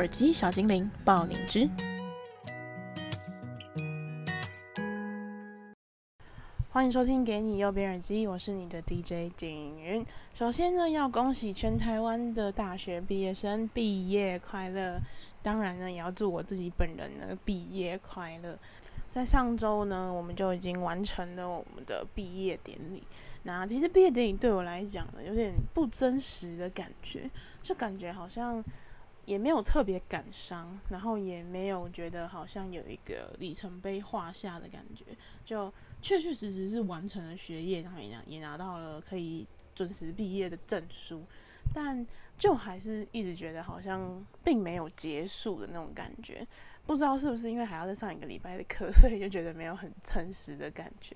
耳机小精灵爆灵之，欢迎收听《给你右边耳机》，我是你的 DJ 景云。首先呢，要恭喜全台湾的大学毕业生毕业快乐，当然呢，也要祝我自己本人呢毕业快乐。在上周呢，我们就已经完成了我们的毕业典礼。那其实毕业典礼对我来讲呢，有点不真实的感觉，就感觉好像。也没有特别感伤，然后也没有觉得好像有一个里程碑画下的感觉，就确确实实是完成了学业，然后也拿也拿到了可以准时毕业的证书，但就还是一直觉得好像并没有结束的那种感觉，不知道是不是因为还要再上一个礼拜的课，所以就觉得没有很诚实的感觉。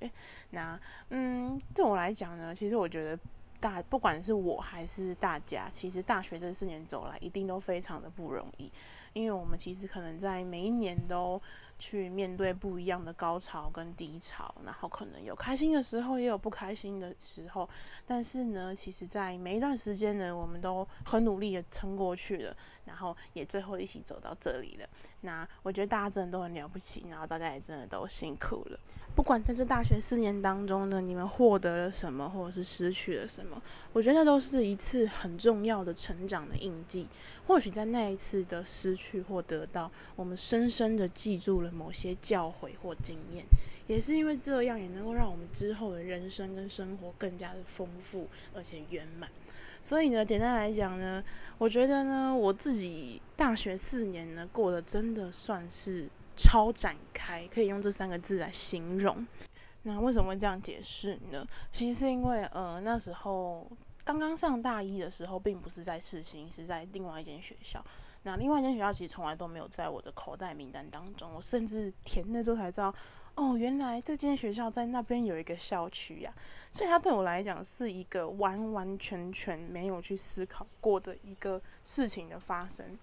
那嗯，对我来讲呢，其实我觉得。大不管是我还是大家，其实大学这四年走来，一定都非常的不容易，因为我们其实可能在每一年都去面对不一样的高潮跟低潮，然后可能有开心的时候，也有不开心的时候。但是呢，其实，在每一段时间呢，我们都很努力的撑过去了，然后也最后一起走到这里了。那我觉得大家真的都很了不起，然后大家也真的都辛苦了。不管在这大学四年当中呢，你们获得了什么，或者是失去了什么，我觉得那都是一次很重要的成长的印记。或许在那一次的失去或得到，我们深深的记住了某些教诲或经验，也是因为这样，也能够让我们之后的人生跟生活更加的丰富而且圆满。所以呢，简单来讲呢，我觉得呢，我自己大学四年呢，过得真的算是超展开，可以用这三个字来形容。那为什么会这样解释呢？其实是因为呃，那时候刚刚上大一的时候，并不是在世新，是在另外一间学校。那另外一间学校其实从来都没有在我的口袋名单当中，我甚至填了之后才知道，哦，原来这间学校在那边有一个校区呀。所以它对我来讲是一个完完全全没有去思考过的一个事情的发生。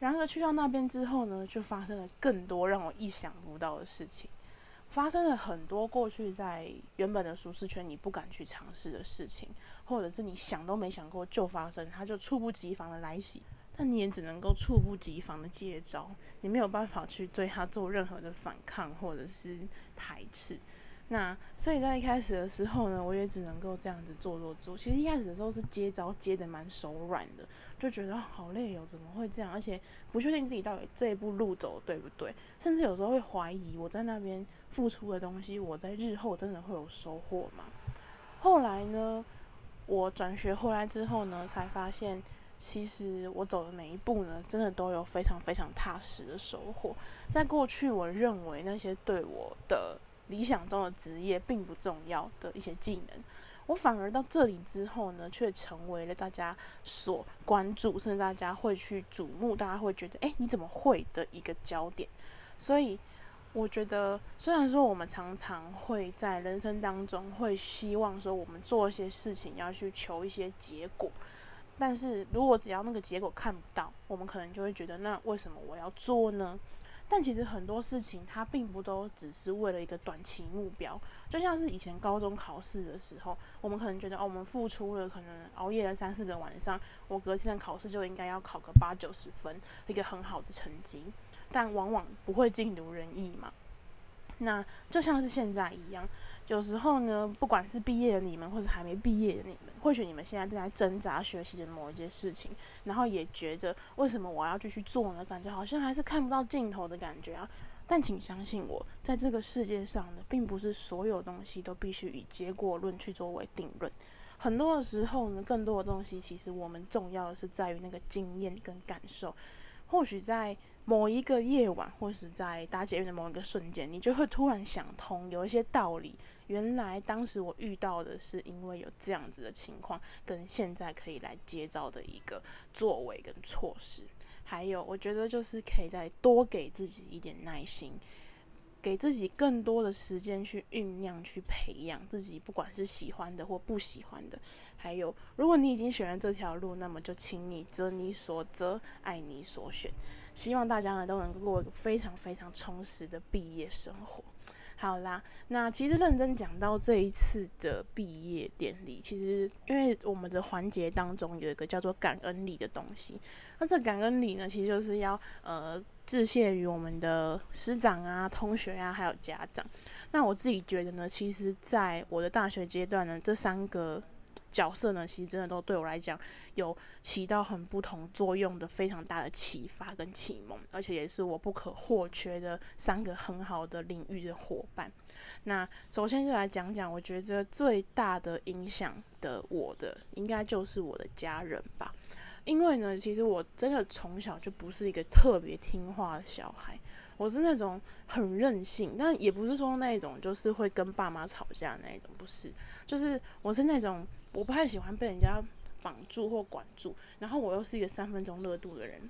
然而去到那边之后呢，就发生了更多让我意想不到的事情，发生了很多过去在原本的舒适圈你不敢去尝试的事情，或者是你想都没想过就发生，它就猝不及防的来袭。但你也只能够猝不及防的接招，你没有办法去对他做任何的反抗或者是排斥。那所以在一开始的时候呢，我也只能够这样子做做做。其实一开始的时候是接招接得蛮手软的，就觉得好累哦，怎么会这样？而且不确定自己到底这一步路走对不对，甚至有时候会怀疑我在那边付出的东西，我在日后真的会有收获吗？后来呢，我转学回来之后呢，才发现。其实我走的每一步呢，真的都有非常非常踏实的收获。在过去，我认为那些对我的理想中的职业并不重要的一些技能，我反而到这里之后呢，却成为了大家所关注，甚至大家会去瞩目，大家会觉得，诶，你怎么会的一个焦点。所以，我觉得，虽然说我们常常会在人生当中会希望说，我们做一些事情要去求一些结果。但是如果只要那个结果看不到，我们可能就会觉得，那为什么我要做呢？但其实很多事情它并不都只是为了一个短期目标，就像是以前高中考试的时候，我们可能觉得哦，我们付出了，可能熬夜了三四个晚上，我隔天的考试就应该要考个八九十分，一个很好的成绩，但往往不会尽如人意嘛。那就像是现在一样，有时候呢，不管是毕业的你们，或者还没毕业的你们，或许你们现在正在挣扎学习的某一件事情，然后也觉着为什么我要继续做呢？感觉好像还是看不到尽头的感觉啊。但请相信我，在这个世界上呢，并不是所有东西都必须以结果论去作为定论。很多的时候呢，更多的东西其实我们重要的是在于那个经验跟感受。或许在某一个夜晚，或是在搭捷运的某一个瞬间，你就会突然想通，有一些道理。原来当时我遇到的是因为有这样子的情况，跟现在可以来接招的一个作为跟措施。还有，我觉得就是可以再多给自己一点耐心。给自己更多的时间去酝酿、去培养自己，不管是喜欢的或不喜欢的。还有，如果你已经选了这条路，那么就请你择你所择，爱你所选。希望大家呢都能够过一个非常非常充实的毕业生活。好啦，那其实认真讲到这一次的毕业典礼，其实因为我们的环节当中有一个叫做感恩礼的东西，那这感恩礼呢，其实就是要呃。致谢于我们的师长啊、同学啊，还有家长。那我自己觉得呢，其实在我的大学阶段呢，这三个角色呢，其实真的都对我来讲有起到很不同作用的非常大的启发跟启蒙，而且也是我不可或缺的三个很好的领域的伙伴。那首先就来讲讲，我觉得最大的影响的我的，应该就是我的家人吧。因为呢，其实我真的从小就不是一个特别听话的小孩，我是那种很任性，但也不是说那种就是会跟爸妈吵架的那种，不是，就是我是那种我不太喜欢被人家绑住或管住，然后我又是一个三分钟热度的人。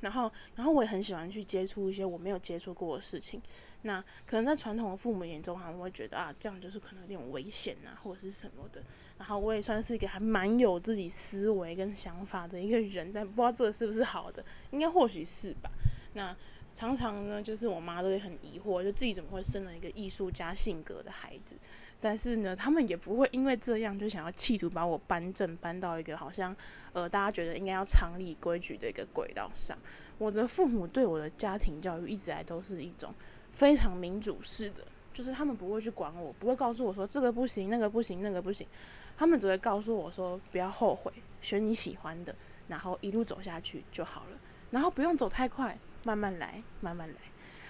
然后，然后我也很喜欢去接触一些我没有接触过的事情。那可能在传统的父母眼中，他们会觉得啊，这样就是可能有点危险啊，或者是什么的。然后我也算是一个还蛮有自己思维跟想法的一个人，但不知道这个是不是好的，应该或许是吧。那常常呢，就是我妈都会很疑惑，就自己怎么会生了一个艺术家性格的孩子。但是呢，他们也不会因为这样就想要企图把我扳正，搬到一个好像呃大家觉得应该要常理规矩的一个轨道上。我的父母对我的家庭教育一直来都是一种非常民主式的，就是他们不会去管我，不会告诉我说这个不行，那个不行，那个不行。他们只会告诉我说不要后悔，选你喜欢的，然后一路走下去就好了，然后不用走太快，慢慢来，慢慢来。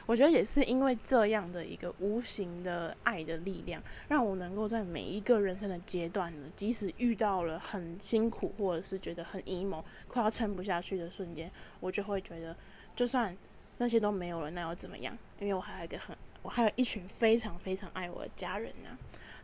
我觉得也是因为这样的一个无形的爱的力量，让我能够在每一个人生的阶段呢，即使遇到了很辛苦，或者是觉得很 emo，快要撑不下去的瞬间，我就会觉得，就算那些都没有了，那又怎么样？因为我还有一个很，我还有一群非常非常爱我的家人呢、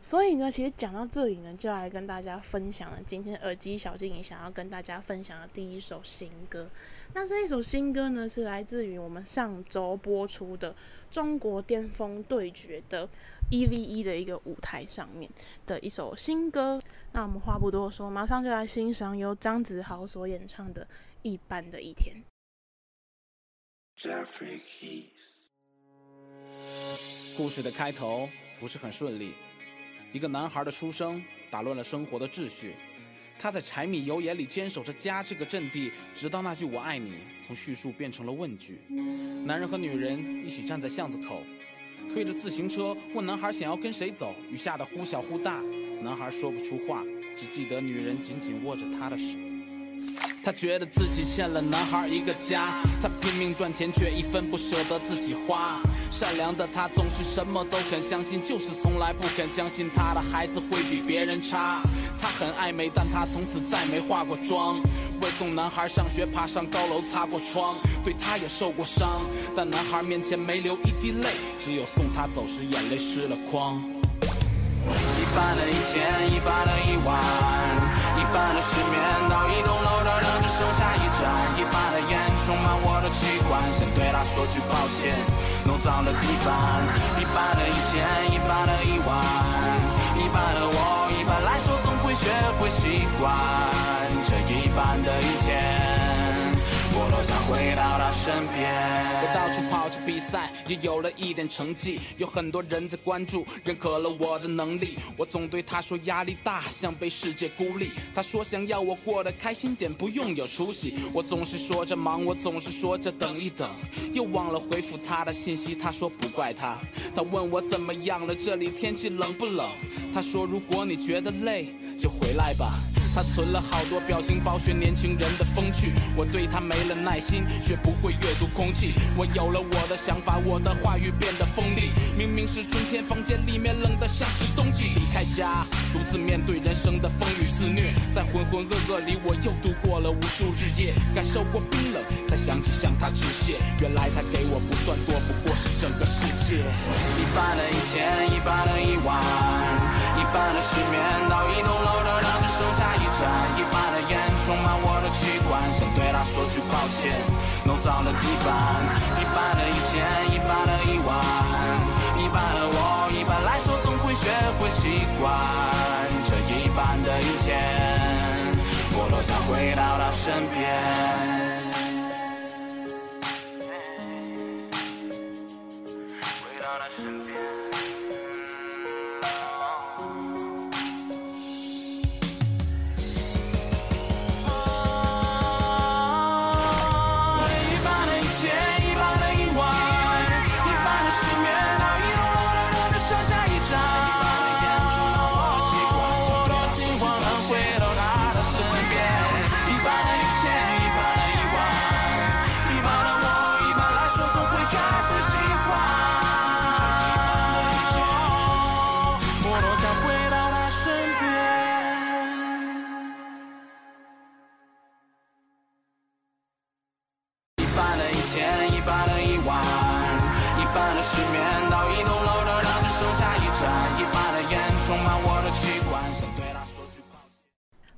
所以呢，其实讲到这里呢，就要来跟大家分享了今天耳机小静怡想要跟大家分享的第一首新歌。那这一首新歌呢，是来自于我们上周播出的《中国巅峰对决》的 EVE 的一个舞台上面的一首新歌。那我们话不多说，马上就来欣赏由张子豪所演唱的《一般的一天》。故事的开头不是很顺利。一个男孩的出生打乱了生活的秩序，他在柴米油盐里坚守着家这个阵地，直到那句“我爱你”从叙述变成了问句。男人和女人一起站在巷子口，推着自行车问男孩想要跟谁走，雨下的忽小忽大，男孩说不出话，只记得女人紧紧握着他的手。他觉得自己欠了男孩一个家，他拼命赚钱却一分不舍得自己花。善良的他总是什么都肯相信，就是从来不肯相信他的孩子会比别人差。他很爱美，但他从此再没化过妆。为送男孩上学，爬上高楼擦过窗，对他也受过伤，但男孩面前没流一滴泪，只有送他走时眼泪湿了眶。一般的一天，一般的一晚，一般的失眠到一栋楼的人只剩下一盏，一般的烟充满我的气管，先对他说句抱歉。弄脏了地板，一半的一天，一半的一晚，一半的我，一般来说总会学会习惯这一半的一天。想回到他身边。我到处跑去比赛，也有了一点成绩，有很多人在关注，认可了我的能力。我总对他说压力大，像被世界孤立。他说想要我过得开心点，不用有出息。我总是说着忙，我总是说着等一等，又忘了回复他的信息。他说不怪他，他问我怎么样了，这里天气冷不冷？他说如果你觉得累，就回来吧。他存了好多表情包，学年轻人的风趣。我对他没了耐心，学不会阅读空气。我有了我的想法，我的话语变得锋利。明明是春天，房间里面冷得像是冬季。离开家，独自面对人生的风雨肆虐，在浑浑噩噩里，我又度过了无数日夜，感受过冰冷，才想起向他致谢。原来他给我不算多，不过是整个世界。一半的一天，对他说句抱歉，弄脏了地板。一半的一千，一半的一万，一半的我，一般来说总会学会习惯。这一半的一天，我多想回到他身边。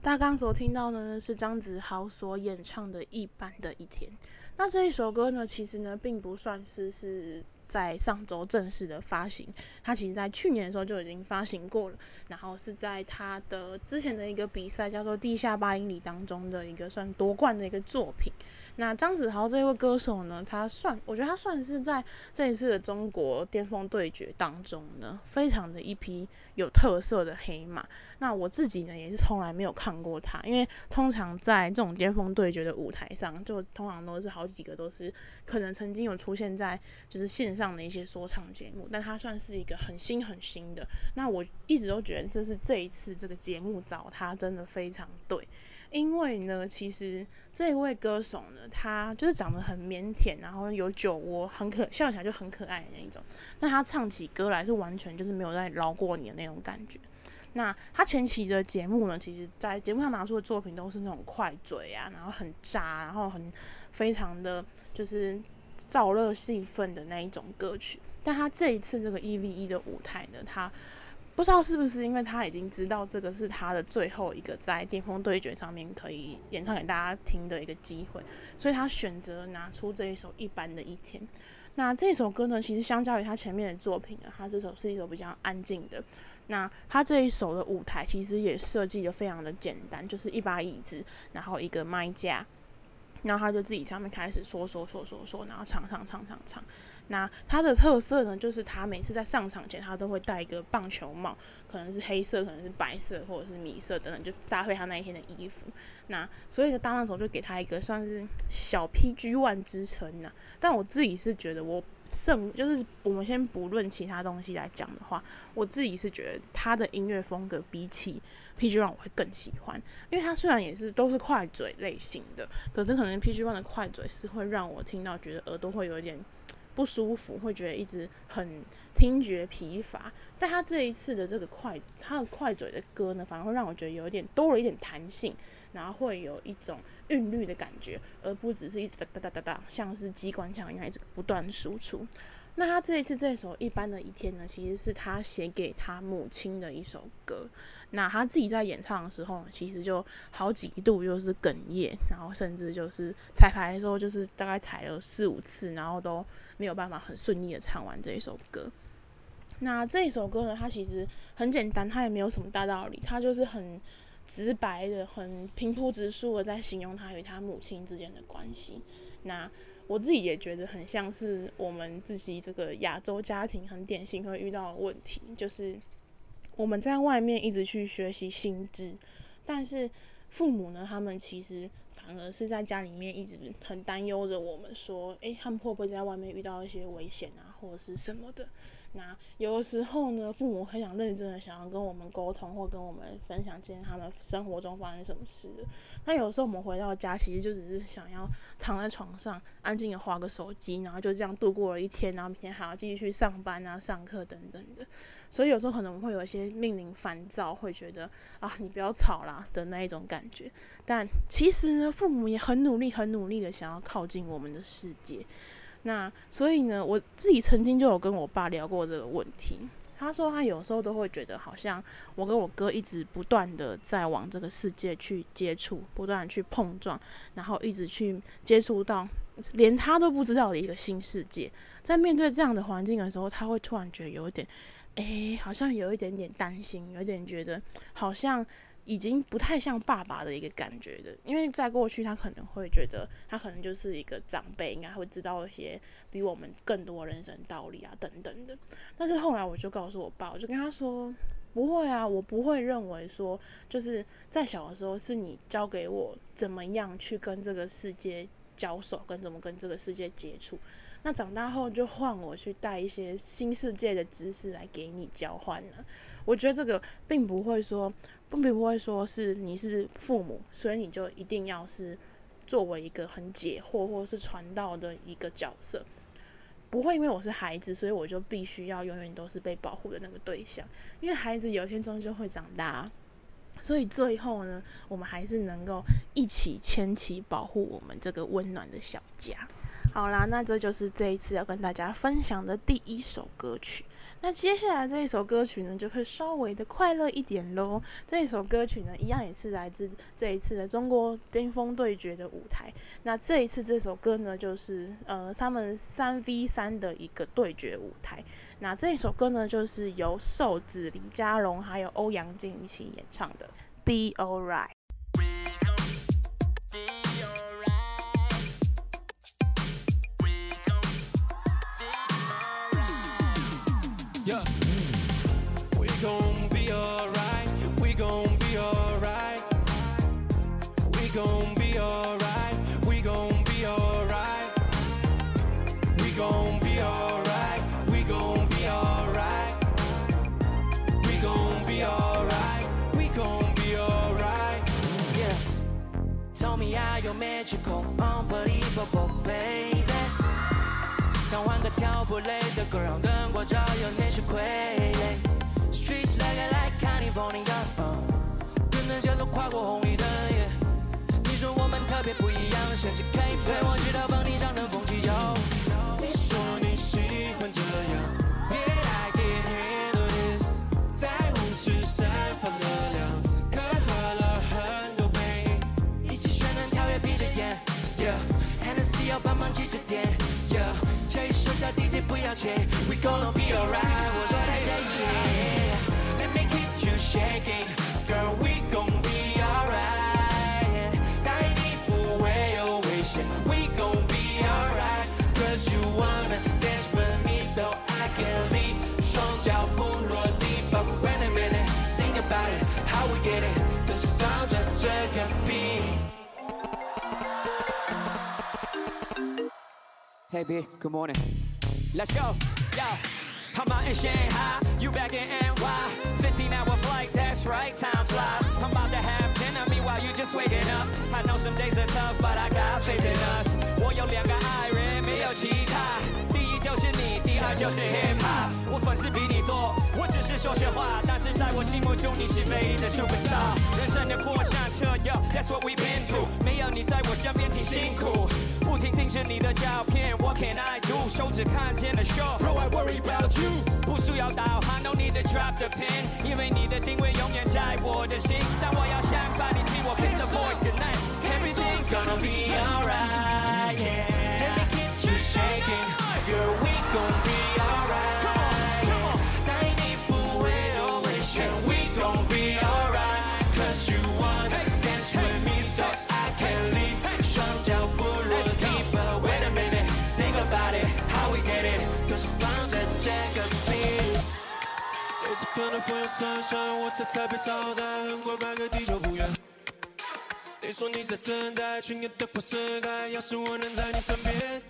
大家刚所听到的呢，是张子豪所演唱的《一般的一天》。那这一首歌呢，其实呢，并不算是是在上周正式的发行，它其实在去年的时候就已经发行过了，然后是在他的之前的一个比赛叫做《地下八英里》当中的一个算夺冠的一个作品。那张子豪这位歌手呢，他算，我觉得他算是在这一次的中国巅峰对决当中呢，非常的一匹有特色的黑马。那我自己呢，也是从来没有看过他，因为通常在这种巅峰对决的舞台上，就通常都是好几个都是可能曾经有出现在就是线上的一些说唱节目，但他算是一个很新很新的。那我一直都觉得，这是这一次这个节目找他真的非常对。因为呢，其实这一位歌手呢，他就是长得很腼腆，然后有酒窝，很可笑起来就很可爱的那一种。但他唱起歌来是完全就是没有在饶过你的那种感觉。那他前期的节目呢，其实在节目上拿出的作品都是那种快嘴啊，然后很渣，然后很非常的就是燥热兴奋的那一种歌曲。但他这一次这个一 v 一的舞台呢，他。不知道是不是因为他已经知道这个是他的最后一个在巅峰对决上面可以演唱给大家听的一个机会，所以他选择拿出这一首《一般的一天》。那这首歌呢，其实相较于他前面的作品呢，他这首是一首比较安静的。那他这一首的舞台其实也设计的非常的简单，就是一把椅子，然后一个麦架，然后他就自己上面开始说说说说说，然后唱唱唱唱唱。那他的特色呢，就是他每次在上场前，他都会戴一个棒球帽，可能是黑色，可能是白色，或者是米色等等，就搭配他那一天的衣服。那所以呢，当时就给他一个算是小 PG One 之称呢。但我自己是觉得，我胜就是我们先不论其他东西来讲的话，我自己是觉得他的音乐风格比起 PG One 我会更喜欢，因为他虽然也是都是快嘴类型的，可是可能 PG One 的快嘴是会让我听到觉得耳朵会有一点。不舒服，会觉得一直很听觉疲乏。但他这一次的这个快，他的快嘴的歌呢，反而会让我觉得有一点多了一点弹性，然后会有一种韵律的感觉，而不只是一直哒哒哒哒哒，像是机关枪一样一直不断输出。那他这一次这首《一般的一天》呢，其实是他写给他母亲的一首歌。那他自己在演唱的时候，其实就好几度就是哽咽，然后甚至就是彩排的时候，就是大概踩了四五次，然后都没有办法很顺利的唱完这一首歌。那这一首歌呢，它其实很简单，它也没有什么大道理，它就是很直白的、很平铺直述的在形容他与他母亲之间的关系。那我自己也觉得很像是我们自己这个亚洲家庭很典型会遇到的问题，就是我们在外面一直去学习新知，但是父母呢，他们其实反而是在家里面一直很担忧着我们，说，诶，他们会不会在外面遇到一些危险啊，或者是什么的。那有的时候呢，父母很想认真的想要跟我们沟通，或跟我们分享今天他们生活中发生什么事。那有的时候我们回到家，其实就只是想要躺在床上，安静的划个手机，然后就这样度过了一天，然后明天还要继续去上班啊、上课等等的。所以有时候可能会有一些命令烦躁，会觉得啊，你不要吵啦的那一种感觉。但其实呢，父母也很努力、很努力的想要靠近我们的世界。那所以呢，我自己曾经就有跟我爸聊过这个问题。他说他有时候都会觉得，好像我跟我哥一直不断的在往这个世界去接触，不断去碰撞，然后一直去接触到连他都不知道的一个新世界。在面对这样的环境的时候，他会突然觉得有一点，诶，好像有一点点担心，有点觉得好像。已经不太像爸爸的一个感觉的，因为在过去他可能会觉得他可能就是一个长辈，应该会知道一些比我们更多人生道理啊等等的。但是后来我就告诉我爸，我就跟他说，不会啊，我不会认为说就是在小的时候是你教给我怎么样去跟这个世界交手，跟怎么跟这个世界接触。那长大后就换我去带一些新世界的知识来给你交换了。我觉得这个并不会说。并不会说是你是父母，所以你就一定要是作为一个很解惑或是传道的一个角色。不会因为我是孩子，所以我就必须要永远都是被保护的那个对象。因为孩子有一天终究会长大，所以最后呢，我们还是能够一起牵起保护我们这个温暖的小家。好啦，那这就是这一次要跟大家分享的第一首歌曲。那接下来这一首歌曲呢，就会稍微的快乐一点喽。这一首歌曲呢，一样也是来自这一次的中国巅峰对决的舞台。那这一次这首歌呢，就是呃他们三 v 三的一个对决舞台。那这一首歌呢，就是由瘦子、李佳隆还有欧阳靖一起演唱的《Be Alright》。漆空，Unbelievable baby，想换个跳不累的歌，让灯光照耀那些傀儡。Streets like I like California，跟着节奏跨过红绿灯你说我们特别不一样，甚至可以陪我直到 We gonna be alright，我说大家 yeah，Let me keep you shaking，Girl we gonna be alright，带你不会有危险，We gonna be alright，Cause you wanna dance with me，so I can leave，双脚不落地，But wait a minute，Think about it，How we get it，都是照着这个 beat。Hey B，Good morning。Let's go, yo. I'm out in Shanghai, you back in NY. 15 hour flight, that's right, time flies. I'm about to have dinner, meanwhile you just waking up. I know some days are tough, but I got faith in us. 我有两个爱人，没有其他。 就是 hip hop。我粉丝比你多，我只是说实话，但是在我心目中你是唯一的 superstar。人生的过山车，yo, that's what we've been through。没有你在我身边挺辛苦。不停盯着你的照片，What can I do？手指看见了 Show，Bro I worry about you。不需要导航，No need to drop the pin，因为你的定位永远在我的心。但我要想把你听我 kiss the voice tonight，Everything's gonna be alright，yeah，Let me keep you 分的风有三山，我在台北烧在横跨半个地球不远。你说你在等待，春天的花盛开，要是我能在你身边。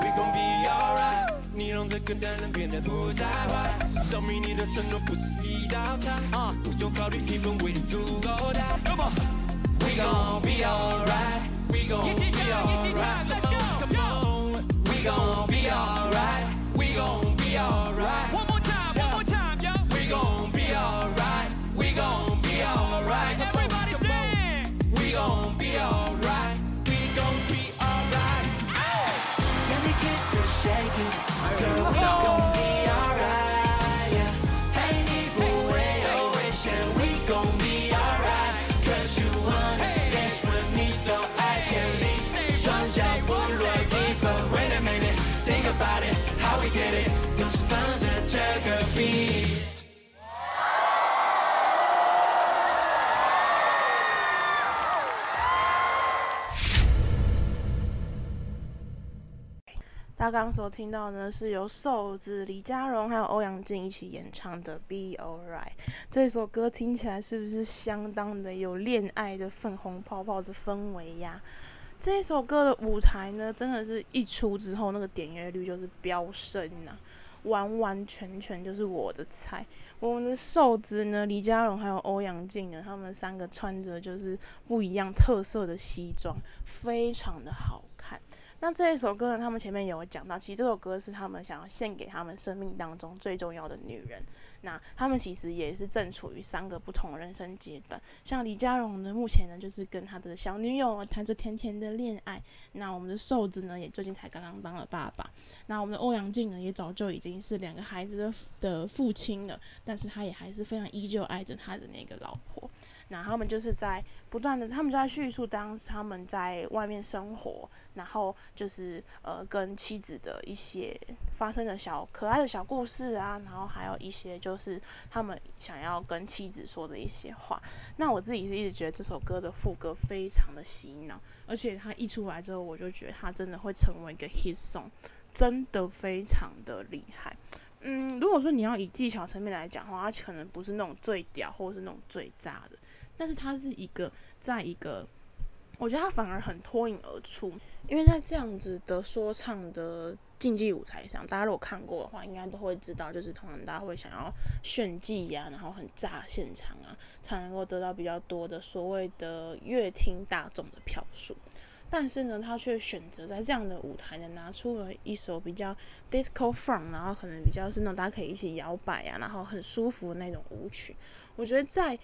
We gon be alright，你让这个男人变得不再坏。证明你的承诺不止一道菜，啊，不用考虑一分为你足够的。Come on。We gon be alright，We gon be alright，Come on，Come on。We gon be alright，We gon be alright。刚刚所听到呢，是由瘦子、李佳蓉还有欧阳靖一起演唱的《Be Alright》。这首歌听起来是不是相当的有恋爱的粉红泡泡的氛围呀？这首歌的舞台呢，真的是一出之后，那个点阅率就是飙升呐，完完全全就是我的菜。我们的瘦子呢，李佳蓉还有欧阳靖呢，他们三个穿着就是不一样特色的西装，非常的好。那这一首歌呢，他们前面有讲到，其实这首歌是他们想要献给他们生命当中最重要的女人。那他们其实也是正处于三个不同人生阶段。像李佳蓉呢，目前呢就是跟他的小女友谈着甜甜的恋爱。那我们的瘦子呢，也最近才刚刚当了爸爸。那我们的欧阳靖呢，也早就已经是两个孩子的的父亲了，但是他也还是非常依旧爱着他的那个老婆。那他们就是在不断的，他们就在叙述当他们在外面生活，然后就是呃跟妻子的一些发生的小可爱的小故事啊，然后还有一些就就是他们想要跟妻子说的一些话。那我自己是一直觉得这首歌的副歌非常的洗脑，而且它一出来之后，我就觉得它真的会成为一个 hit song，真的非常的厉害。嗯，如果说你要以技巧层面来讲的话，它可能不是那种最屌，或者是那种最炸的。但是它是一个，在一个，我觉得它反而很脱颖而出，因为在这样子的说唱的竞技舞台上，大家如果看过的话，应该都会知道，就是通常大家会想要炫技呀、然后很炸现场啊，才能够得到比较多的所谓的乐听大众的票数。但是呢，他却选择在这样的舞台呢，拿出了一首比较 disco funk，然后可能比较是那种大家可以一起摇摆啊，然后很舒服的那种舞曲。我觉得在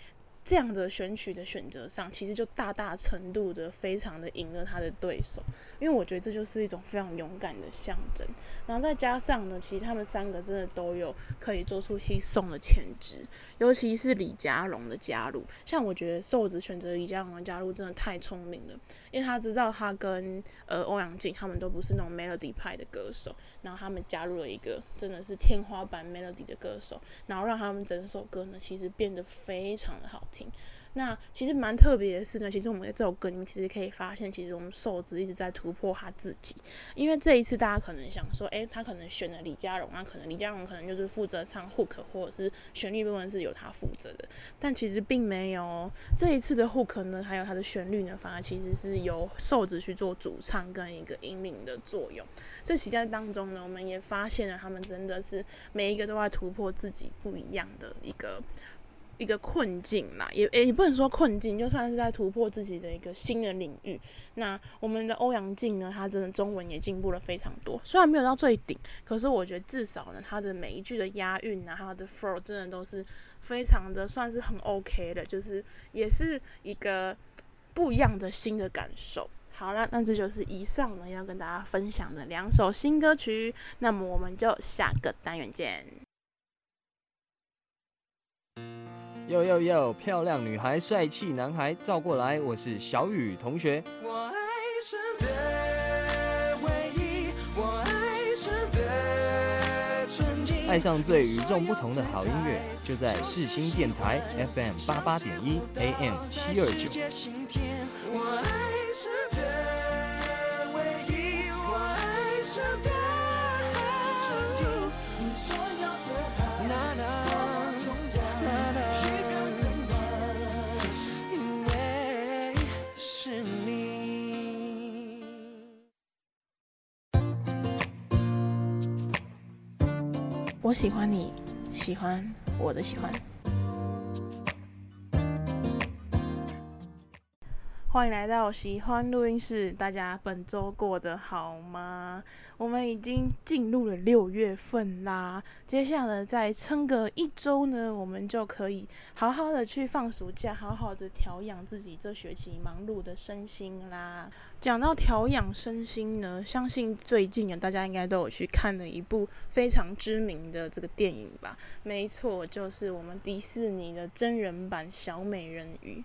这样的选曲的选择上，其实就大大程度的非常的赢了他的对手，因为我觉得这就是一种非常勇敢的象征。然后再加上呢，其实他们三个真的都有可以做出 h i song 的潜质，尤其是李佳蓉的加入。像我觉得瘦子选择李佳蓉的加入真的太聪明了，因为他知道他跟呃欧阳靖他们都不是那种 melody 派的歌手，然后他们加入了一个真的是天花板 melody 的歌手，然后让他们整首歌呢其实变得非常的好听。那其实蛮特别的是呢，其实我们在这首歌里面其实可以发现，其实我们瘦子一直在突破他自己。因为这一次大家可能想说，诶，他可能选了李佳蓉，那可能李佳蓉可能就是负责唱 hook 或者是旋律部分是由他负责的，但其实并没有。这一次的 hook 呢，还有他的旋律呢，反而其实是由瘦子去做主唱跟一个引领的作用。这期间当中呢，我们也发现了他们真的是每一个都在突破自己不一样的一个。一个困境啦，也也不能说困境，就算是在突破自己的一个新的领域。那我们的欧阳靖呢，他真的中文也进步了非常多，虽然没有到最顶，可是我觉得至少呢，他的每一句的押韵啊，他的 flow 真的都是非常的，算是很 OK 的，就是也是一个不一样的新的感受。好了，那这就是以上呢要跟大家分享的两首新歌曲，那么我们就下个单元见。呦呦呦！漂亮女孩，帅气男孩，照过来！我是小雨同学。我爱上的唯一，我爱上的纯净，爱上最与众不同的好音乐，就在四星电台 FM 八八点一 AM 七二九。我我喜欢你，喜欢我的喜欢。欢迎来到喜欢录音室，大家本周过得好吗？我们已经进入了六月份啦，接下来再撑个一周呢，我们就可以好好的去放暑假，好好的调养自己这学期忙碌的身心啦。讲到调养身心呢，相信最近啊，大家应该都有去看了一部非常知名的这个电影吧？没错，就是我们迪士尼的真人版《小美人鱼》。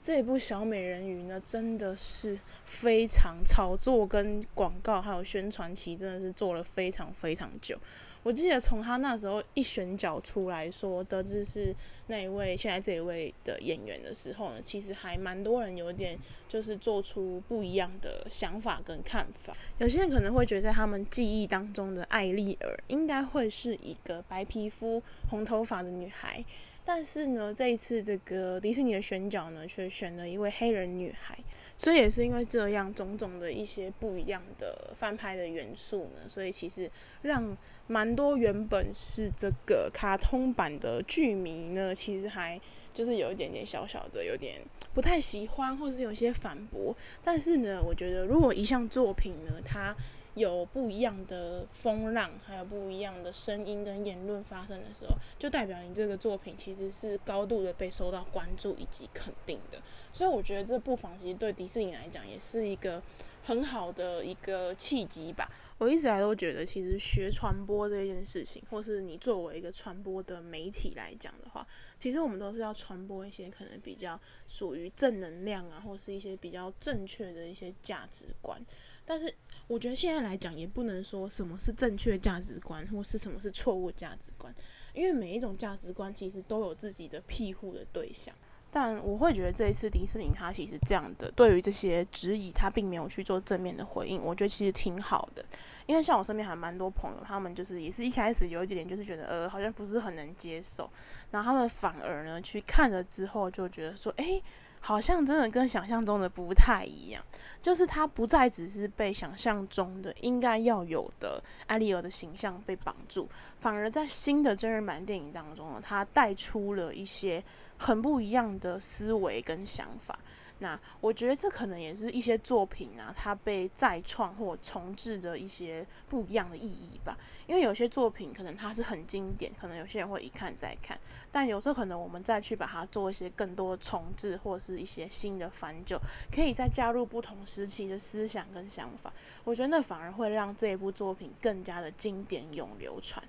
这一部小美人鱼呢，真的是非常炒作跟广告还有宣传期，真的是做了非常非常久。我记得从他那时候一选角出来说得知是那一位现在这一位的演员的时候呢，其实还蛮多人有点就是做出不一样的想法跟看法。有些人可能会觉得在他们记忆当中的艾丽儿应该会是一个白皮肤红头发的女孩。但是呢，这一次这个迪士尼的选角呢，却选了一位黑人女孩，所以也是因为这样种种的一些不一样的翻拍的元素呢，所以其实让蛮多原本是这个卡通版的剧迷呢，其实还就是有一点点小小的有点不太喜欢，或是有些反驳。但是呢，我觉得如果一项作品呢，它有不一样的风浪，还有不一样的声音跟言论发生的时候，就代表你这个作品其实是高度的被受到关注以及肯定的。所以我觉得这部分其实对迪士尼来讲也是一个很好的一个契机吧。我一直来都觉得，其实学传播这件事情，或是你作为一个传播的媒体来讲的话，其实我们都是要传播一些可能比较属于正能量啊，或是一些比较正确的一些价值观。但是我觉得现在来讲，也不能说什么是正确价值观，或是什么是错误价值观，因为每一种价值观其实都有自己的庇护的对象。但我会觉得这一次迪士尼他其实这样的对于这些质疑，他并没有去做正面的回应，我觉得其实挺好的。因为像我身边还蛮多朋友，他们就是也是一开始有一点点就是觉得呃好像不是很能接受，然后他们反而呢去看了之后就觉得说，诶……好像真的跟想象中的不太一样，就是他不再只是被想象中的应该要有的艾丽儿的形象被绑住，反而在新的真人版电影当中呢，他带出了一些很不一样的思维跟想法。那我觉得这可能也是一些作品啊，它被再创或重制的一些不一样的意义吧。因为有些作品可能它是很经典，可能有些人会一看再看，但有时候可能我们再去把它做一些更多重制或是一些新的翻旧，可以再加入不同时期的思想跟想法。我觉得那反而会让这一部作品更加的经典永流传。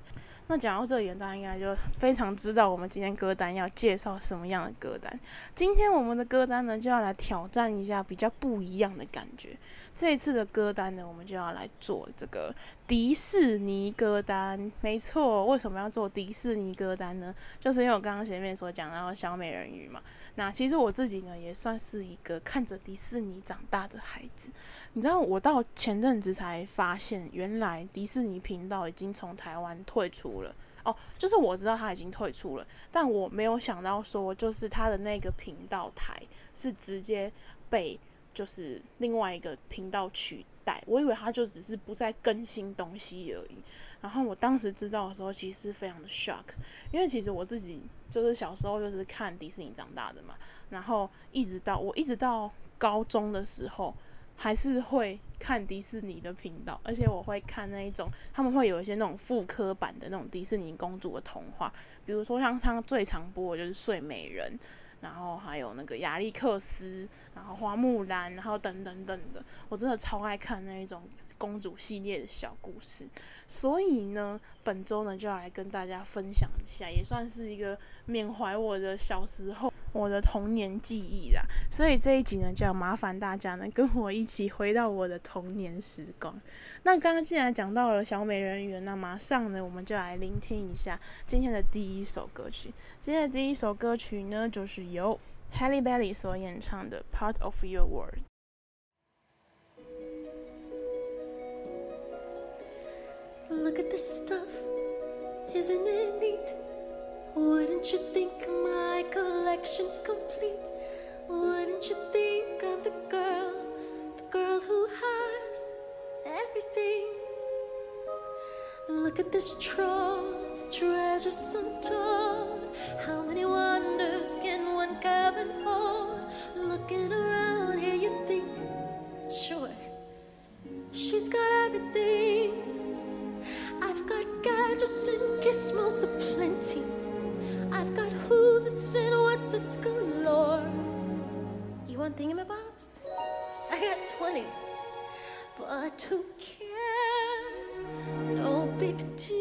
那讲到这里，大家应该就非常知道我们今天歌单要介绍什么样的歌单。今天我们的歌单呢，就要来挑战一下比较不一样的感觉。这一次的歌单呢，我们就要来做这个迪士尼歌单。没错，为什么要做迪士尼歌单呢？就是因为我刚刚前面所讲到小美人鱼嘛。那其实我自己呢，也算是一个看着迪士尼长大的孩子。你知道，我到前阵子才发现，原来迪士尼频道已经从台湾退出了。哦，就是我知道他已经退出了，但我没有想到说，就是他的那个频道台是直接被就是另外一个频道取代。我以为他就只是不再更新东西而已。然后我当时知道的时候，其实非常的 shock，因为其实我自己就是小时候就是看迪士尼长大的嘛，然后一直到我一直到高中的时候。还是会看迪士尼的频道，而且我会看那一种，他们会有一些那种复刻版的那种迪士尼公主的童话，比如说像他最常播的就是睡美人，然后还有那个亚历克斯，然后花木兰，然后等等等的，我真的超爱看那一种公主系列的小故事，所以呢，本周呢就要来跟大家分享一下，也算是一个缅怀我的小时候。我的童年记忆啦，所以这一集呢，就要麻烦大家呢，跟我一起回到我的童年时光。那刚刚既然讲到了小美人鱼，那马上呢，我们就来聆听一下今天的第一首歌曲。今天的第一首歌曲呢，就是由 Halle Bailey 所演唱的《Part of Your World》。Look at this stuff, isn't it neat? Wouldn't you think my collection's complete? Wouldn't you think I'm the girl, the girl who has everything? Look at this trove treasures untold. How many wonders can one cabin hold? Looking around here, you think, sure, she's got everything. I've got gadgets and gizmos aplenty. It's and what's it's galore. You want thingamabobs? I got 20. But who cares? No big deal.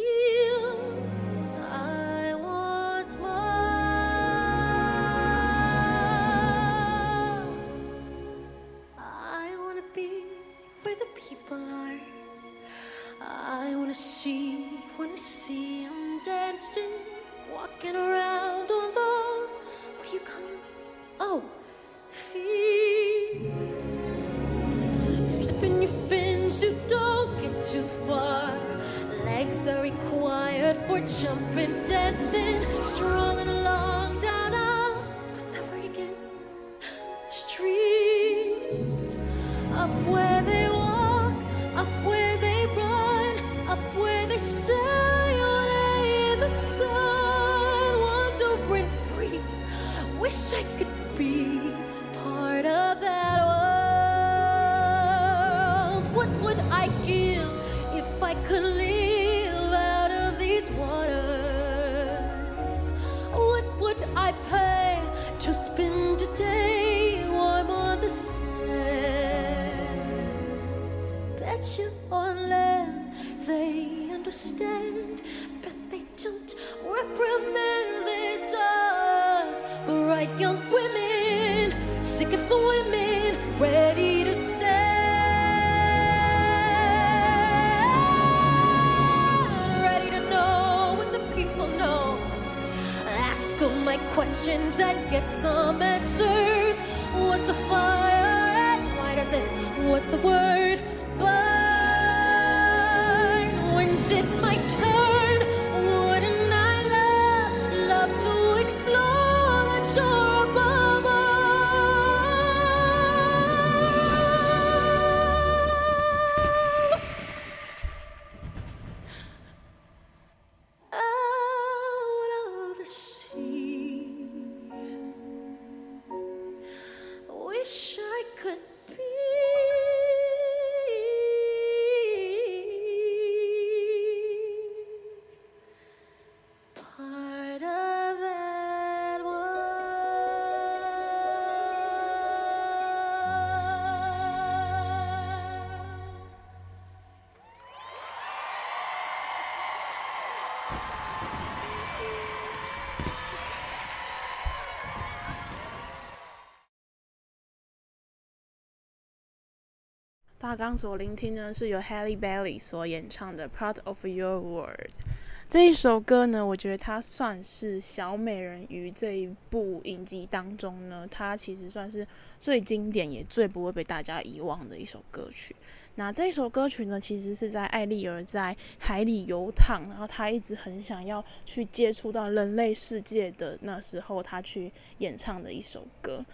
Questions and get some answers. What's a fire and why does it? What's the word? Burn. When's it my turn? 那刚所聆听呢，是由 Halle Bailey 所演唱的《Part of Your World》这一首歌呢，我觉得它算是小美人鱼这一部影集当中呢，它其实算是最经典也最不会被大家遗忘的一首歌曲。那这首歌曲呢，其实是在艾丽儿在海里游荡，然后她一直很想要去接触到人类世界的那时候，她去演唱的一首歌。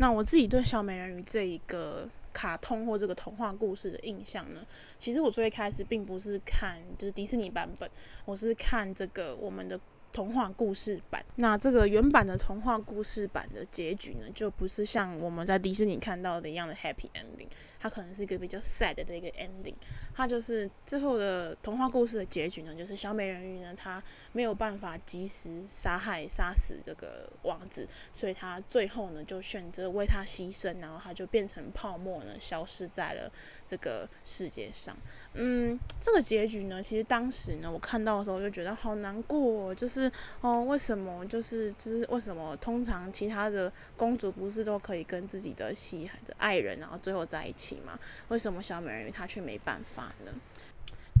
那我自己对小美人鱼这一个卡通或这个童话故事的印象呢，其实我最开始并不是看就是迪士尼版本，我是看这个我们的童话故事版。那这个原版的童话故事版的结局呢，就不是像我们在迪士尼看到的一样的 happy ending，它可能是一个比较 sad 的一个 ending。它就是最后的童话故事的结局呢，就是小美人鱼呢，她没有办法及时杀害杀死这个王子，所以她最后呢就选择为他牺牲，然后她就变成泡沫呢，消失在了这个世界上。嗯，这个结局呢，其实当时呢我看到的时候就觉得好难过，就是哦，为什么就是就是为什么通常其他的公主不是都可以跟自己的喜的爱人然后最后在一起吗？为什么小美人鱼她却没办法呢？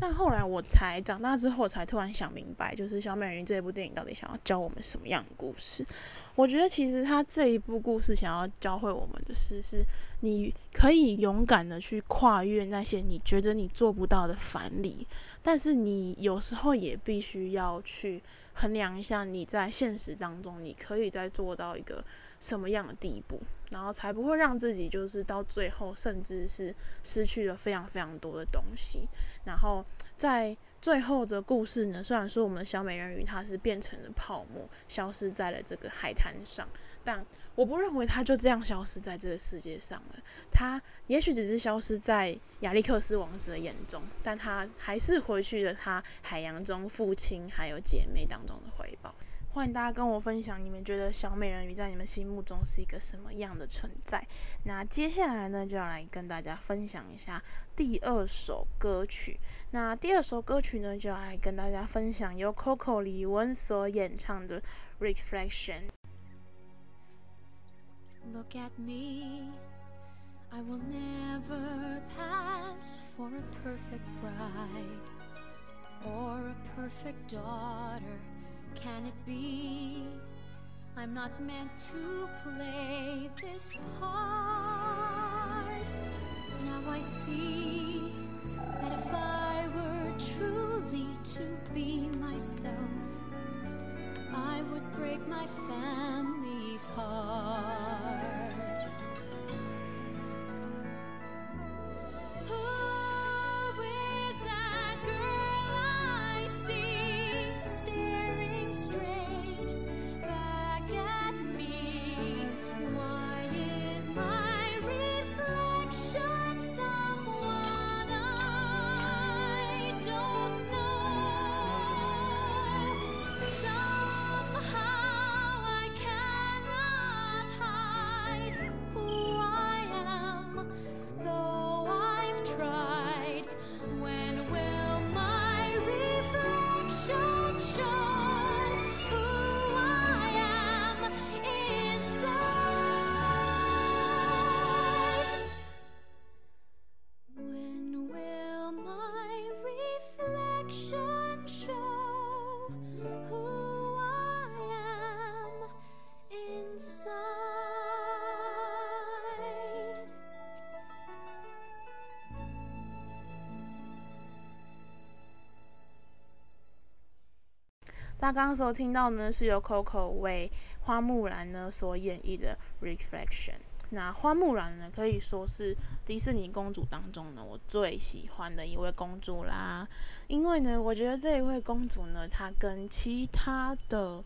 但后来我才长大之后，才突然想明白，就是小美人鱼这部电影到底想要教我们什么样的故事？我觉得其实他这一部故事想要教会我们的是，是你可以勇敢的去跨越那些你觉得你做不到的藩篱，但是你有时候也必须要去衡量一下你在现实当中你可以再做到一个什么样的地步。然后才不会让自己就是到最后甚至是失去了非常非常多的东西。然后在最后的故事呢，虽然说我们的小美人鱼它是变成了泡沫，消失在了这个海滩上，但我不认为它就这样消失在这个世界上了。它也许只是消失在亚历克斯王子的眼中，但它还是回去了他海洋中父亲还有姐妹当中的怀抱。欢迎大家跟我分享，你们觉得小美人鱼在你们心目中是一个什么样的存在？那接下来呢，就要来跟大家分享一下第二首歌曲。那第二首歌曲呢，就要来跟大家分享由 Coco 李玟所演唱的《Reflection》。Look at me. I will never pass for a perfect bride or a perfect daughter. Can it be? I'm not meant to play this part. Now I see that if I were truly to be myself, I would break my family's heart. Who 那刚刚所听到呢，是由 Coco 为花木兰呢所演绎的《Reflection》。那花木兰呢，可以说是迪士尼公主当中呢，我最喜欢的一位公主啦。因为呢，我觉得这一位公主呢，她跟其他的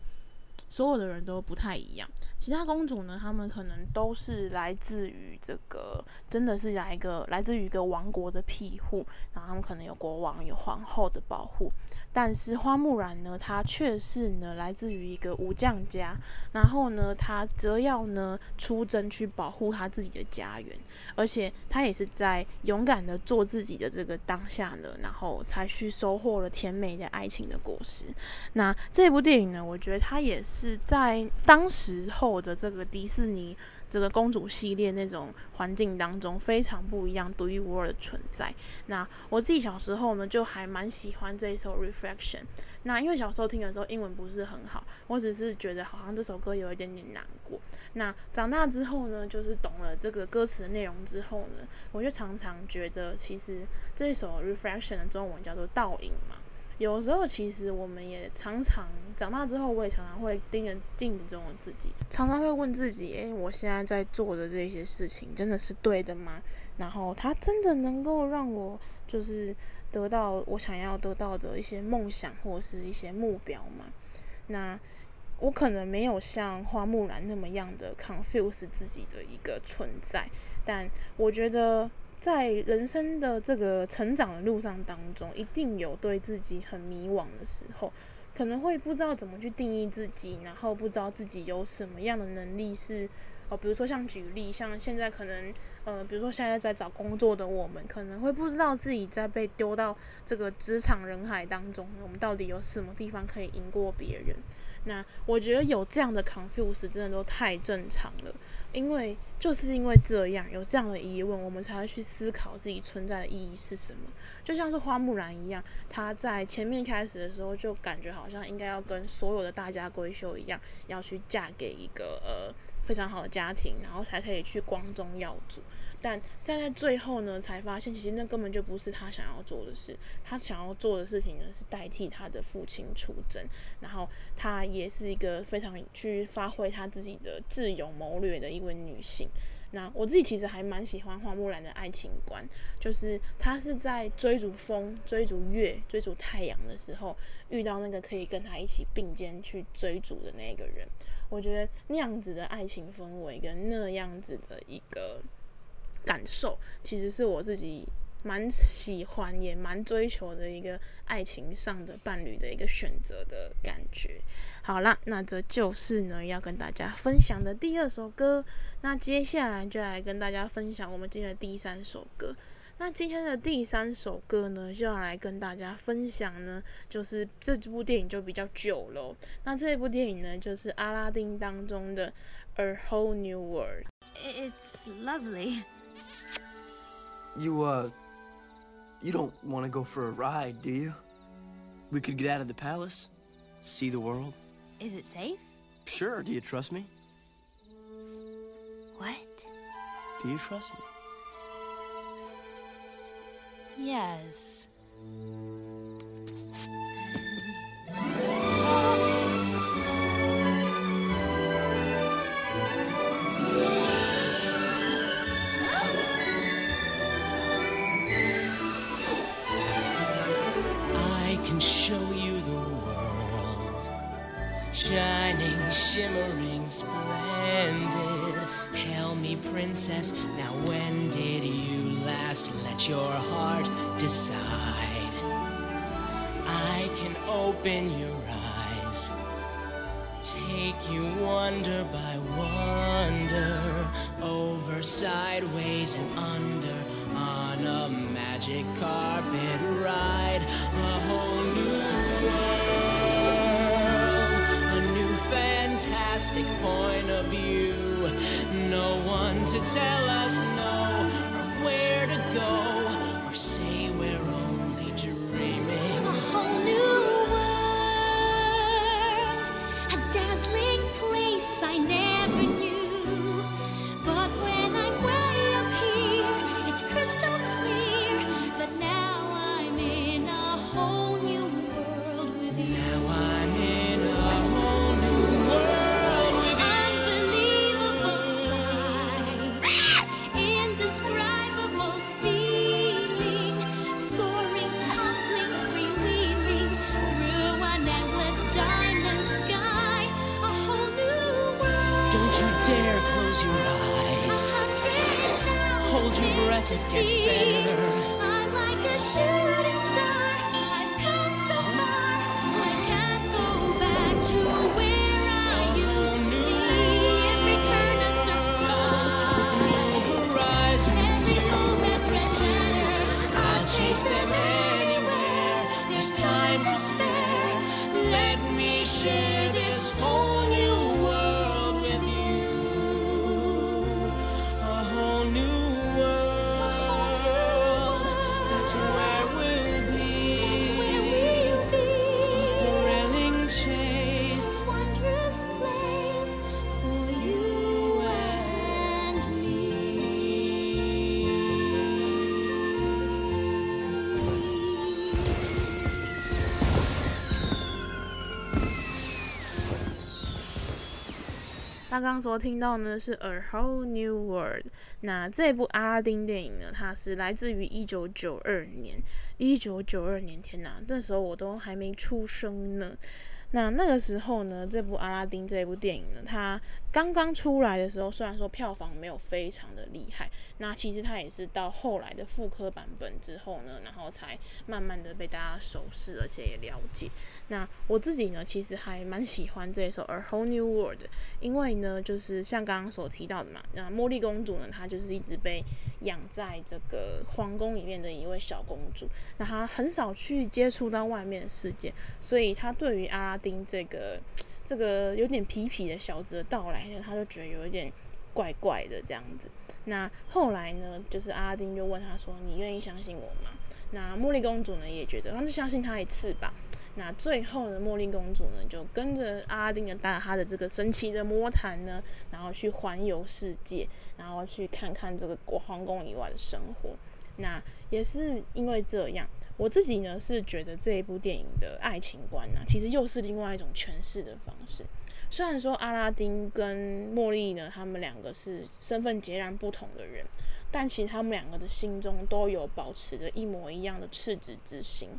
所有的人都不太一样。其他公主呢，她们可能都是来自于这个，真的是来一个来自于一个王国的庇护，然后他们可能有国王、有皇后的保护。但是花木兰呢，她却是呢来自于一个武将家，然后呢，她则要呢出征去保护她自己的家园，而且她也是在勇敢的做自己的这个当下呢，然后才去收获了甜美的爱情的果实。那这部电影呢，我觉得它也是在当时候的这个迪士尼这个公主系列那种环境当中非常不一样、独一无二的存在。那我自己小时候呢，就还蛮喜欢这一首 Reflection。那因为小时候听的时候英文不是很好，我只是觉得好像这首歌有一点点难过。那长大之后呢，就是懂了这个歌词的内容之后呢，我就常常觉得，其实这首 Reflection 的中文叫做倒影嘛。有时候其实我们也常常长大之后，我也常常会盯着镜子中的自己，常常会问自己：诶，我现在在做的这些事情真的是对的吗？然后它真的能够让我就是得到我想要得到的一些梦想或者是一些目标吗？那我可能没有像花木兰那么样的 confuse 自己的一个存在，但我觉得。在人生的这个成长的路上当中，一定有对自己很迷惘的时候，可能会不知道怎么去定义自己，然后不知道自己有什么样的能力是，哦，比如说像举例，像现在可能，呃，比如说现在在找工作的我们，可能会不知道自己在被丢到这个职场人海当中，我们到底有什么地方可以赢过别人？那我觉得有这样的 confuse 真的都太正常了。因为就是因为这样有这样的疑问，我们才会去思考自己存在的意义是什么。就像是花木兰一样，她在前面开始的时候就感觉好像应该要跟所有的大家闺秀一样，要去嫁给一个呃非常好的家庭，然后才可以去光宗耀祖。但站在最后呢，才发现其实那根本就不是他想要做的事。他想要做的事情呢，是代替他的父亲出征。然后她也是一个非常去发挥她自己的智勇谋略的一位女性。那我自己其实还蛮喜欢花木兰的爱情观，就是她是在追逐风、追逐月、追逐太阳的时候，遇到那个可以跟她一起并肩去追逐的那个人。我觉得那样子的爱情氛围跟那样子的一个感受，其实是我自己蛮喜欢也蛮追求的一个爱情上的伴侣的一个选择的感觉。好啦，那这就是呢要跟大家分享的第二首歌。那接下来就来跟大家分享我们今天的第三首歌。那今天的第三首歌呢，就要来跟大家分享呢，就是这部电影就比较久了。那这部电影呢，就是阿拉丁当中的《A Whole New World》。It's lovely. You, uh, you don't want to go for a ride, do you? We could get out of the palace, see the world. Is it safe? Sure, do you trust me? What? Do you trust me? Yes. Shimmering, splendid. Tell me, princess, now when did you last let your heart decide? I can open your eyes, take you wonder by wonder, over, sideways, and under, on a magic carpet ride, a whole new point of view. No one to tell us just gets better. 他刚刚说听到呢是《A Whole New World》。那这部阿拉丁电影呢，它是来自于一九九二年。一九九二年，天哪，那时候我都还没出生呢。那那个时候呢，这部阿拉丁这部电影呢，它刚刚出来的时候，虽然说票房没有非常的厉害，那其实它也是到后来的复刻版本之后呢，然后才慢慢的被大家熟识，而且也了解。那我自己呢，其实还蛮喜欢这首《A Whole New World》，因为呢，就是像刚刚所提到的嘛，那茉莉公主呢，她就是一直被养在这个皇宫里面的一位小公主，那她很少去接触到外面的世界，所以她对于阿拉丁这个这个有点痞痞的小子的到来呢，她就觉得有一点怪怪的这样子。那后来呢，就是阿丁就问他说：“你愿意相信我吗？”那茉莉公主呢也觉得，那就相信他一次吧。那最后呢，茉莉公主呢就跟着阿拉丁的搭他的这个神奇的魔毯呢，然后去环游世界，然后去看看这个国皇宫以外的生活。那也是因为这样，我自己呢是觉得这一部电影的爱情观呢，其实又是另外一种诠释的方式。虽然说阿拉丁跟茉莉呢，他们两个是身份截然不同的人，但其实他们两个的心中都有保持着一模一样的赤子之心。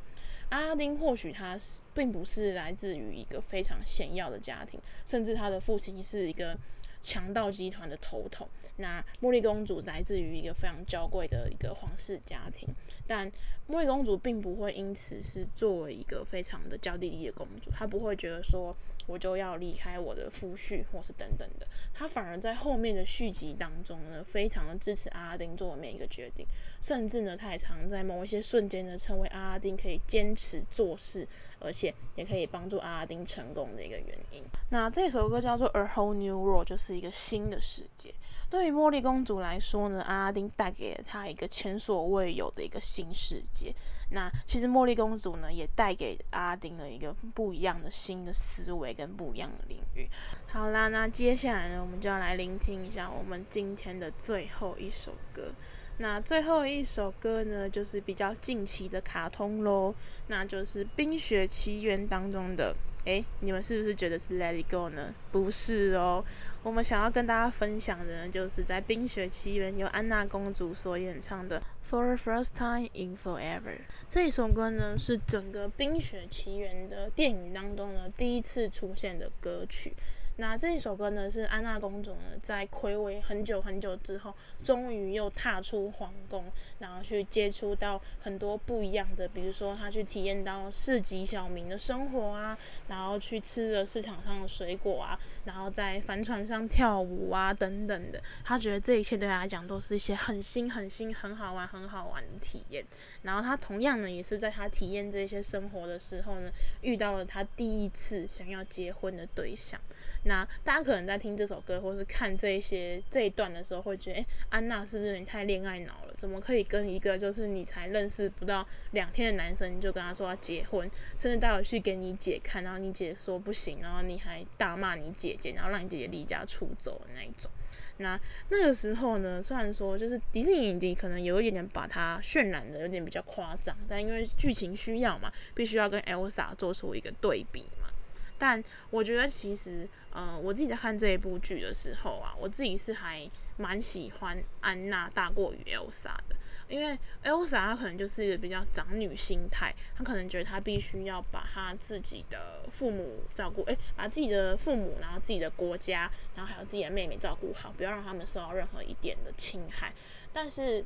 阿拉丁或许他是并不是来自于一个非常显要的家庭，甚至他的父亲是一个。强盗集团的头头，那茉莉公主来自于一个非常娇贵的一个皇室家庭，但茉莉公主并不会因此是作为一个非常的娇滴滴的公主，她不会觉得说我就要离开我的夫婿或是等等的，他反而在后面的续集当中呢，非常的支持阿拉丁做的每一个决定，甚至呢，他也常在某一些瞬间呢，成为阿拉丁可以坚持做事，而且也可以帮助阿拉丁成功的一个原因。那这首歌叫做《A Whole New World》，就是一个新的世界。对于茉莉公主来说呢，阿拉丁带给了她一个前所未有的一个新世界。那其实茉莉公主呢，也带给阿丁了一个不一样的新的思维跟不一样的领域。好啦，那接下来呢，我们就要来聆听一下我们今天的最后一首歌。那最后一首歌呢，就是比较近期的卡通喽，那就是《冰雪奇缘》当中的。诶，你们是不是觉得是 Let It Go 呢？不是哦，我们想要跟大家分享的呢，就是在《冰雪奇缘》由安娜公主所演唱的《For the First Time in Forever》这一首歌呢，是整个《冰雪奇缘》的电影当中呢第一次出现的歌曲。那这一首歌呢，是安娜公主呢在睽违很久很久之后，终于又踏出皇宫，然后去接触到很多不一样的，比如说她去体验到市井小民的生活啊，然后去吃了市场上的水果啊，然后在帆船上跳舞啊等等的。她觉得这一切对她来讲都是一些很新、很新、很好玩、很好玩的体验。然后她同样呢，也是在她体验这些生活的时候呢，遇到了她第一次想要结婚的对象。那大家可能在听这首歌或是看这些这一段的时候，会觉得，诶，安娜是不是有点太恋爱脑了？怎么可以跟一个就是你才认识不到两天的男生，你就跟他说要结婚，甚至带回去给你姐看，然后你姐说不行，然后你还大骂你姐姐，然后让你姐姐离家出走那一种。那那个时候呢，虽然说就是迪士尼已经可能有一点点把它渲染的有点比较夸张，但因为剧情需要嘛，必须要跟 Elsa 做出一个对比。但我觉得其实，呃，我自己在看这一部剧的时候啊，我自己是还蛮喜欢安娜大过于 Elsa 的，因为 Elsa 她可能就是比较长女心态，她可能觉得她必须要把她自己的父母照顾，诶，把自己的父母，然后自己的国家，然后还有自己的妹妹照顾好，不要让他们受到任何一点的侵害，但是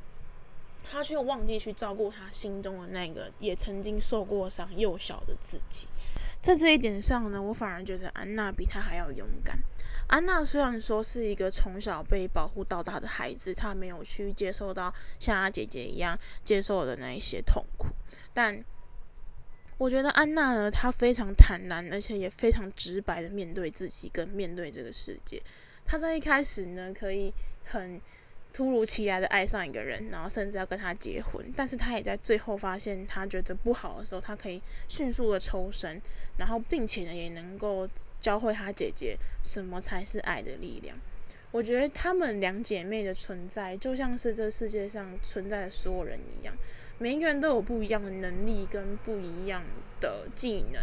她却忘记去照顾她心中的那个也曾经受过伤幼小的自己。在这一点上呢，我反而觉得安娜比她还要勇敢。安娜虽然说是一个从小被保护到大的孩子，她没有去接受到像她姐姐一样接受的那一些痛苦，但我觉得安娜呢，她非常坦然，而且也非常直白的面对自己跟面对这个世界。她在一开始呢，可以很。突如其来的爱上一个人，然后甚至要跟他结婚，但是他也在最后发现他觉得不好的时候，他可以迅速的抽身，然后并且呢也能够教会他姐姐什么才是爱的力量。我觉得她们两姐妹的存在，就像是这世界上存在的所有人一样，每一个人都有不一样的能力跟不一样的技能。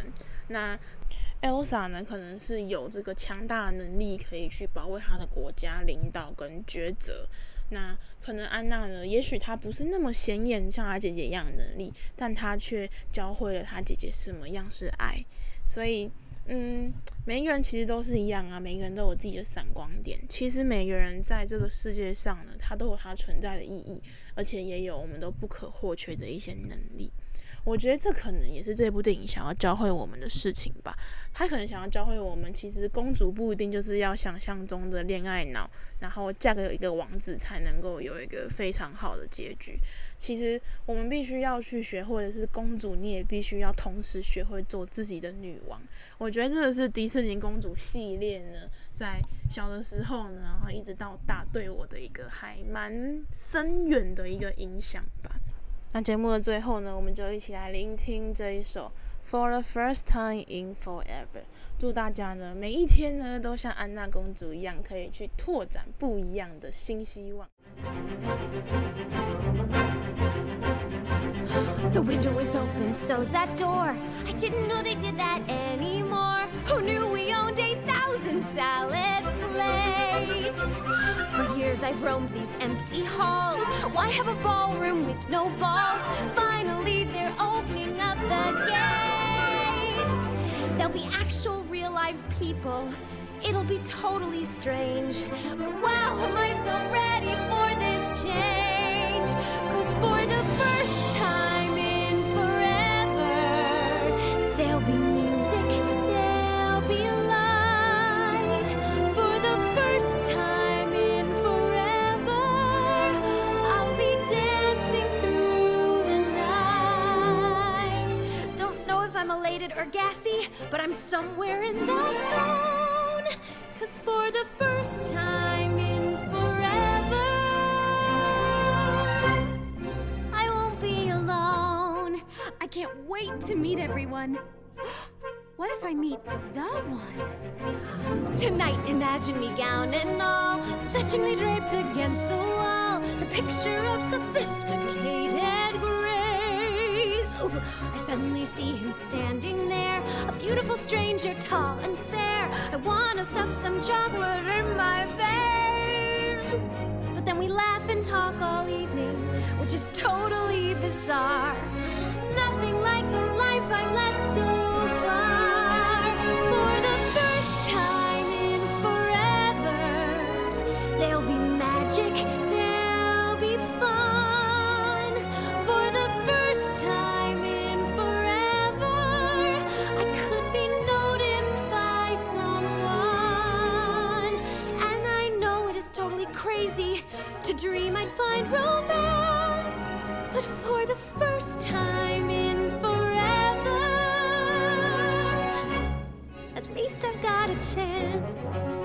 那 Elsa 呢，可能是有这个强大的能力，可以去保卫她的国家、领导跟抉择。那可能安娜呢，也许她不是那么显眼，像她姐姐一样的能力，但她却教会了她姐姐什么样是爱。所以，嗯，每一个人其实都是一样啊，每个人都有自己的闪光点。其实每个人在这个世界上呢，他都有他存在的意义，而且也有我们都不可或缺的一些能力。我觉得这可能也是这部电影想要教会我们的事情吧。他可能想要教会我们，其实公主不一定就是要想象中的恋爱脑，然后嫁给一个王子才能够有一个非常好的结局。其实我们必须要去学，或者是公主，你也必须要同时学会做自己的女王。我觉得这个是迪士尼公主系列呢，在小的时候呢，然后一直到大，对我的一个还蛮深远的一个影响吧。那节目的最后呢，我们就一起来聆听这一首《For the First Time in Forever》。祝大家呢，每一天呢，都像安娜公主一样，可以去拓展不一样的新希望。The window is open, so's that door. I didn't know they did that anymore. Who knew we owned 8,000 salad plates? For years I've roamed these empty halls. Why have a ballroom with no balls? Finally, they're opening up the gates. There'll be actual real live people. It'll be totally strange. But wow, am I so ready for this change? Cause for the if or gassy, but I'm somewhere in that zone. Cause for the first time in forever, I won't be alone. I can't wait to meet everyone. What if I meet the one? Tonight, imagine me gown and all, fetchingly draped against the wall. The picture of. Ooh, I suddenly see him standing there, a beautiful stranger, tall and fair. I wanna stuff some chocolate in my face. But then we laugh and talk all evening, which is totally bizarre. Nothing like the life I've led so find romance. But for the first time in forever, at least I've got a chance.